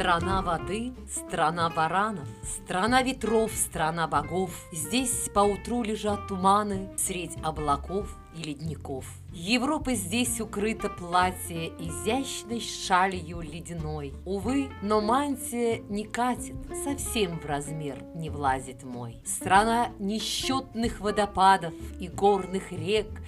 Страна воды, страна баранов, Страна ветров, страна богов. Здесь поутру лежат туманы Средь облаков и ледников. Европа здесь укрыта платье Изящной шалью ледяной. Увы, но мантия не катит, Совсем в размер не влазит мой. Страна несчетных водопадов И горных рек,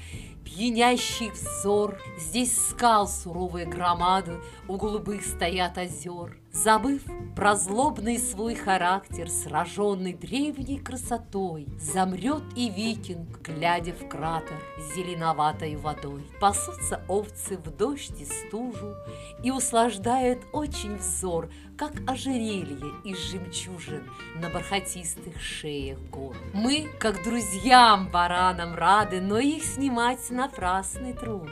пьянящий взор. Здесь скал суровые громады, у голубых стоят озер. Забыв про злобный свой характер, сраженный древней красотой, Замрет и викинг, глядя в кратер зеленоватой водой. Пасутся овцы в дождь и стужу, И услаждают очень взор, Как ожерелье из жемчужин На бархатистых шеях гор. Мы, как друзьям баранам рады, Но их снимать напрасный труд.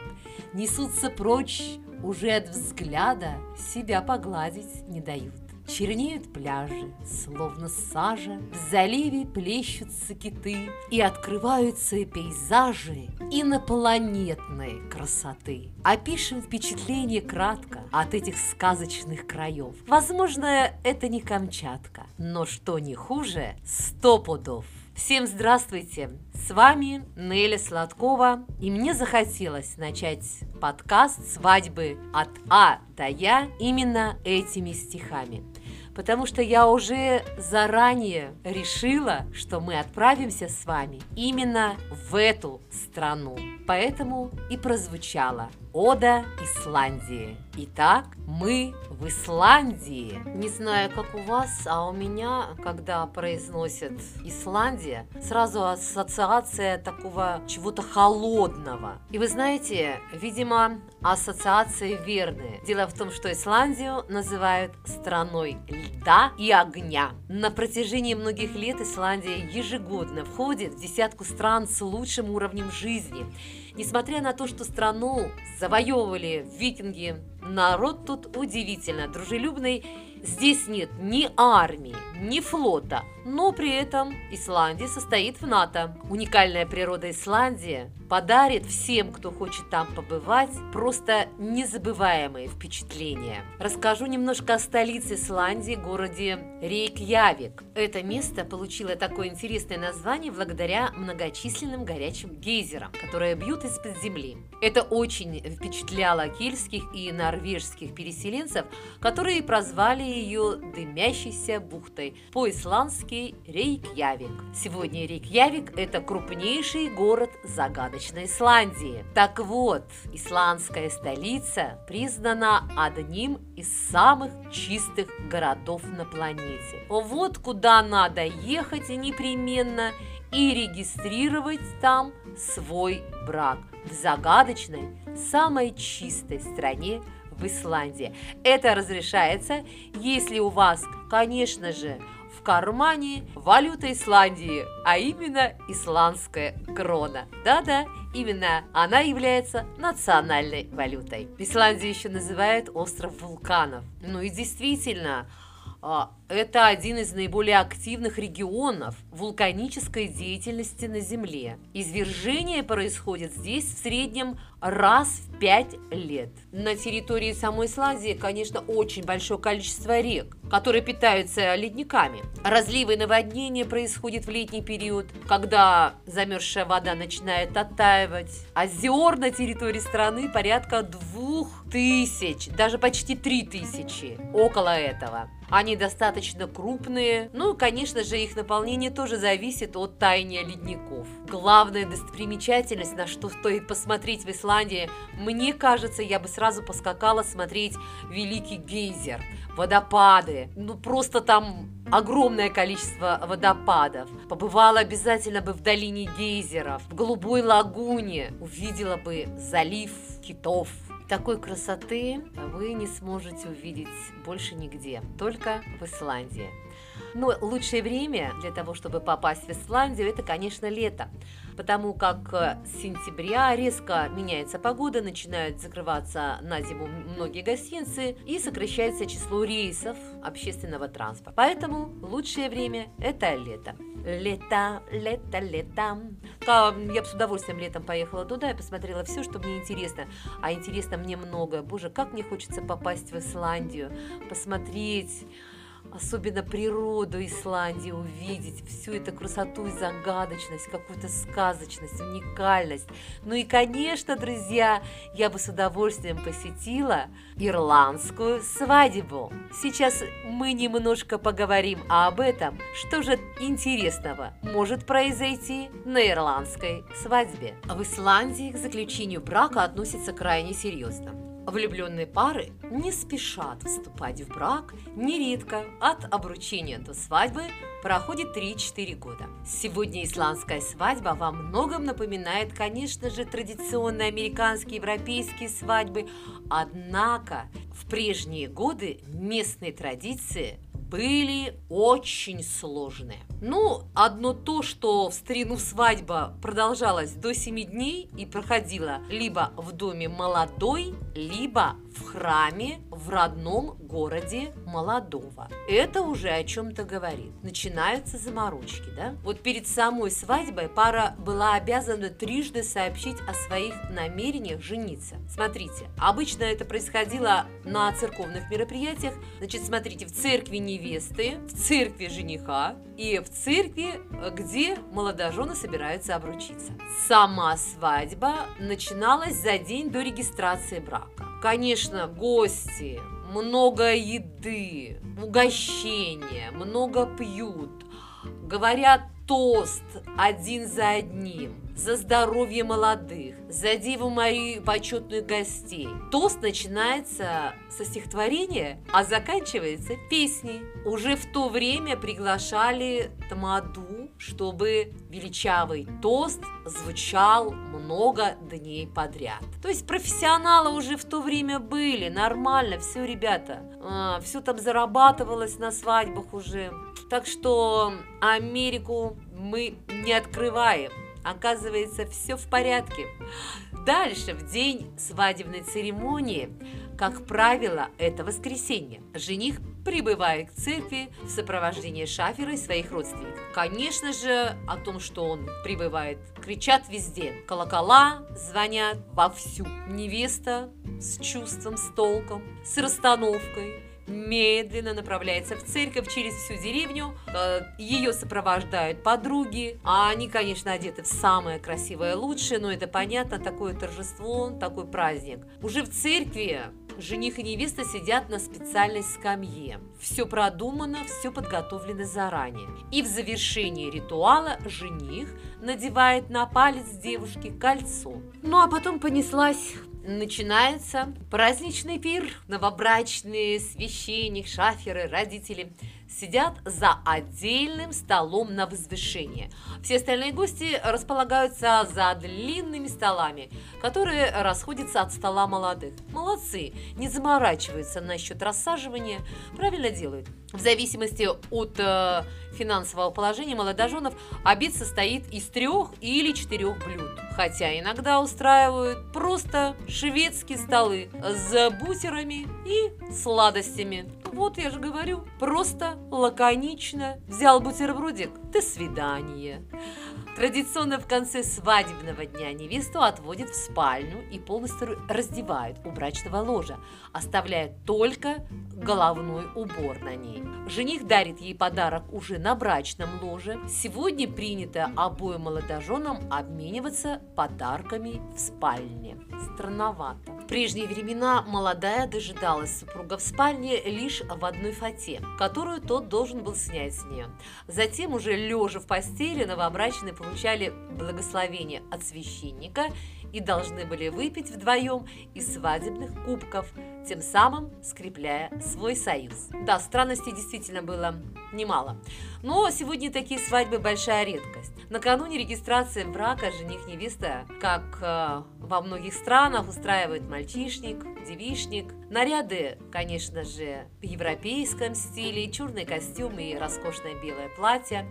Несутся прочь уже от взгляда себя погладить не дают. Чернеют пляжи, словно сажа, В заливе плещутся киты, И открываются пейзажи инопланетной красоты. Опишем впечатление кратко от этих сказочных краев. Возможно, это не Камчатка, но что не хуже, сто пудов. Всем здравствуйте! С вами Неля Сладкова, и мне захотелось начать подкаст «Свадьбы от А до Я» именно этими стихами потому что я уже заранее решила, что мы отправимся с вами именно в эту страну. Поэтому и прозвучала Ода Исландии. Итак, мы в Исландии. Не знаю, как у вас, а у меня, когда произносят Исландия, сразу ассоциация такого чего-то холодного. И вы знаете, видимо, ассоциации верные. Дело в том, что Исландию называют страной льда и огня. На протяжении многих лет Исландия ежегодно входит в десятку стран с лучшим уровнем жизни. Несмотря на то, что страну завоевывали викинги, народ тут удивительно дружелюбный. Здесь нет ни армии, ни флота, но при этом Исландия состоит в НАТО. Уникальная природа Исландии подарит всем, кто хочет там побывать, просто незабываемые впечатления. Расскажу немножко о столице Исландии, городе Рейкьявик. Это место получило такое интересное название благодаря многочисленным горячим гейзерам, которые бьют из-под земли. Это очень впечатляло кельтских и норвежских переселенцев, которые прозвали ее «дымящейся бухтой», по-исландски Рейкьявик. Сегодня Рейкьявик – это крупнейший город загадочной Исландии. Так вот, исландская столица признана одним из самых чистых городов на планете. Вот куда надо ехать непременно и регистрировать там свой брак в загадочной, самой чистой стране в Исландии. Это разрешается, если у вас, конечно же, в кармане валюта Исландии, а именно исландская крона. Да-да, именно она является национальной валютой. Исландию еще называют остров вулканов. Ну и действительно, это один из наиболее активных регионов вулканической деятельности на Земле. Извержение происходит здесь в среднем раз в пять лет. На территории самой Исландии, конечно, очень большое количество рек, которые питаются ледниками. Разливы и наводнения происходят в летний период, когда замерзшая вода начинает оттаивать. Озер на территории страны порядка двух тысяч, даже почти три тысячи, около этого. Они достаточно крупные. Ну, конечно же, их наполнение тоже зависит от таяния ледников. Главная достопримечательность, на что стоит посмотреть в Исландии, мне кажется, я бы сразу поскакала смотреть Великий гейзер, водопады. Ну, просто там огромное количество водопадов. Побывала обязательно бы в долине гейзеров, в Голубой лагуне, увидела бы залив китов, такой красоты вы не сможете увидеть больше нигде, только в Исландии. Но лучшее время для того, чтобы попасть в Исландию, это, конечно, лето потому как э, с сентября резко меняется погода, начинают закрываться на зиму многие гостиницы и сокращается число рейсов общественного транспорта. Поэтому лучшее время – это лето. Лето, лето, лето. Я бы с удовольствием летом поехала туда и посмотрела все, что мне интересно. А интересно мне много. Боже, как мне хочется попасть в Исландию, посмотреть особенно природу Исландии увидеть, всю эту красоту и загадочность, какую-то сказочность, уникальность. Ну и, конечно, друзья, я бы с удовольствием посетила ирландскую свадьбу. Сейчас мы немножко поговорим об этом, что же интересного может произойти на ирландской свадьбе. В Исландии к заключению брака относятся крайне серьезно. Влюбленные пары не спешат вступать в брак, нередко от обручения до свадьбы проходит 3-4 года. Сегодня исландская свадьба во многом напоминает, конечно же, традиционные американские европейские свадьбы, однако в прежние годы местные традиции были очень сложные. Ну, одно то, что в старину свадьба продолжалась до 7 дней и проходила либо в доме молодой, либо в храме в родном городе молодого. Это уже о чем-то говорит. Начинаются заморочки, да? Вот перед самой свадьбой пара была обязана трижды сообщить о своих намерениях жениться. Смотрите, обычно это происходило на церковных мероприятиях. Значит, смотрите, в церкви невесты, в церкви жениха и в церкви, где молодожены собираются обручиться. Сама свадьба начиналась за день до регистрации брака. Конечно, гости, много еды, угощения, много пьют, говорят тост один за одним – за здоровье молодых, за Деву Марию почетных гостей. Тост начинается со стихотворения, а заканчивается песней. Уже в то время приглашали тамаду, чтобы величавый тост звучал много дней подряд. То есть профессионалы уже в то время были, нормально, все, ребята. А, все там зарабатывалось на свадьбах уже. Так что Америку мы не открываем. Оказывается, все в порядке. Дальше, в день свадебной церемонии, как правило, это воскресенье. Жених прибывает к церкви в сопровождении шафера и своих родственников. Конечно же, о том, что он прибывает, кричат везде. Колокола звонят вовсю. Невеста с чувством, с толком, с расстановкой – медленно направляется в церковь через всю деревню. Э, Ее сопровождают подруги, а они, конечно, одеты в самое красивое лучшее, но это понятно, такое торжество, такой праздник. Уже в церкви жених и невеста сидят на специальной скамье. Все продумано, все подготовлено заранее. И в завершении ритуала жених надевает на палец девушки кольцо. Ну а потом понеслась начинается праздничный пир. Новобрачные, священник, шаферы, родители сидят за отдельным столом на возвышении. Все остальные гости располагаются за длинными столами, которые расходятся от стола молодых. Молодцы, не заморачиваются насчет рассаживания, правильно делают. В зависимости от э, финансового положения молодоженов обед состоит из трех или четырех блюд. Хотя иногда устраивают просто шведские столы с бутерами и сладостями. Вот я же говорю, просто, лаконично. Взял бутербродик, до свидания. Традиционно в конце свадебного дня невесту отводят в спальню и полностью раздевают у брачного ложа, оставляя только головной убор на ней. Жених дарит ей подарок уже на брачном ложе. Сегодня принято обоим молодоженам обмениваться подарками в спальне. Странновато. Прежние времена молодая дожидалась супруга в спальне лишь в одной фате, которую тот должен был снять с нее. Затем уже лежа в постели новобрачные получали благословение от священника и должны были выпить вдвоем из свадебных кубков, тем самым скрепляя свой союз. Да, странностей действительно было немало. Но сегодня такие свадьбы большая редкость. Накануне регистрации брака жених-невеста, как э, во многих странах, устраивает мальчишник, девишник. Наряды, конечно же, в европейском стиле, черный костюм и роскошное белое платье.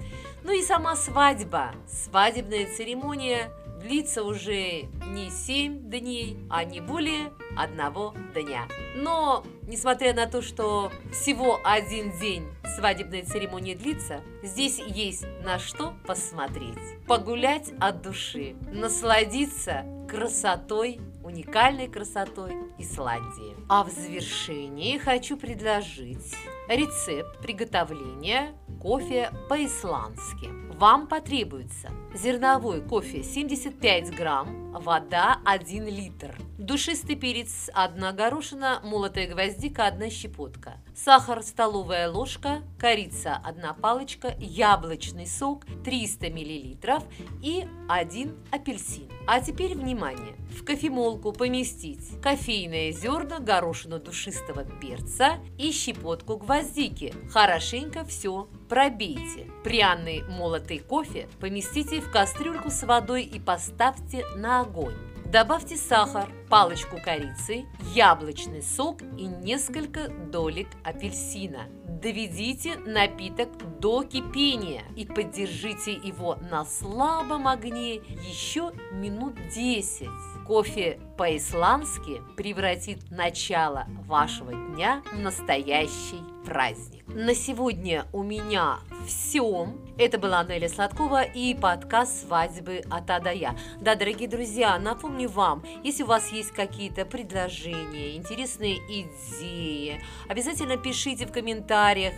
Ну и сама свадьба, свадебная церемония длится уже не 7 дней, а не более одного дня. Но, несмотря на то, что всего один день свадебная церемония длится, здесь есть на что посмотреть. Погулять от души, насладиться красотой уникальной красотой Исландии. А в завершении хочу предложить рецепт приготовления кофе по-исландски. Вам потребуется зерновой кофе 75 грамм, вода 1 литр, душистый перец 1 горошина, молотая гвоздика 1 щепотка, сахар столовая ложка, корица 1 палочка, яблочный сок 300 мл и 1 апельсин. А теперь внимание! В кофемолку поместить кофейные зерна, горошину душистого перца и щепотку гвоздики. Хорошенько все пробейте. Пряный молотый кофе поместите в кастрюльку с водой и поставьте на огонь. Добавьте сахар, палочку корицы, яблочный сок и несколько долек апельсина. Доведите напиток до кипения и поддержите его на слабом огне еще минут 10. Кофе по-исландски превратит начало вашего дня в настоящий праздник. На сегодня у меня все. Это была Нелли Сладкова и подкаст «Свадьбы от А до Я». Да, дорогие друзья, напомню вам, если у вас есть какие-то предложения, интересные идеи, обязательно пишите в комментариях,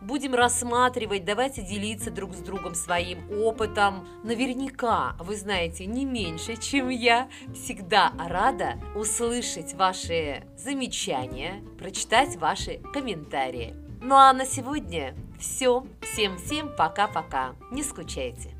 будем рассматривать, давайте делиться друг с другом своим опытом. Наверняка вы знаете не меньше, чем я. Всегда рада услышать ваши замечания, прочитать ваши комментарии. Ну а на сегодня все. Всем-всем пока-пока. Не скучайте.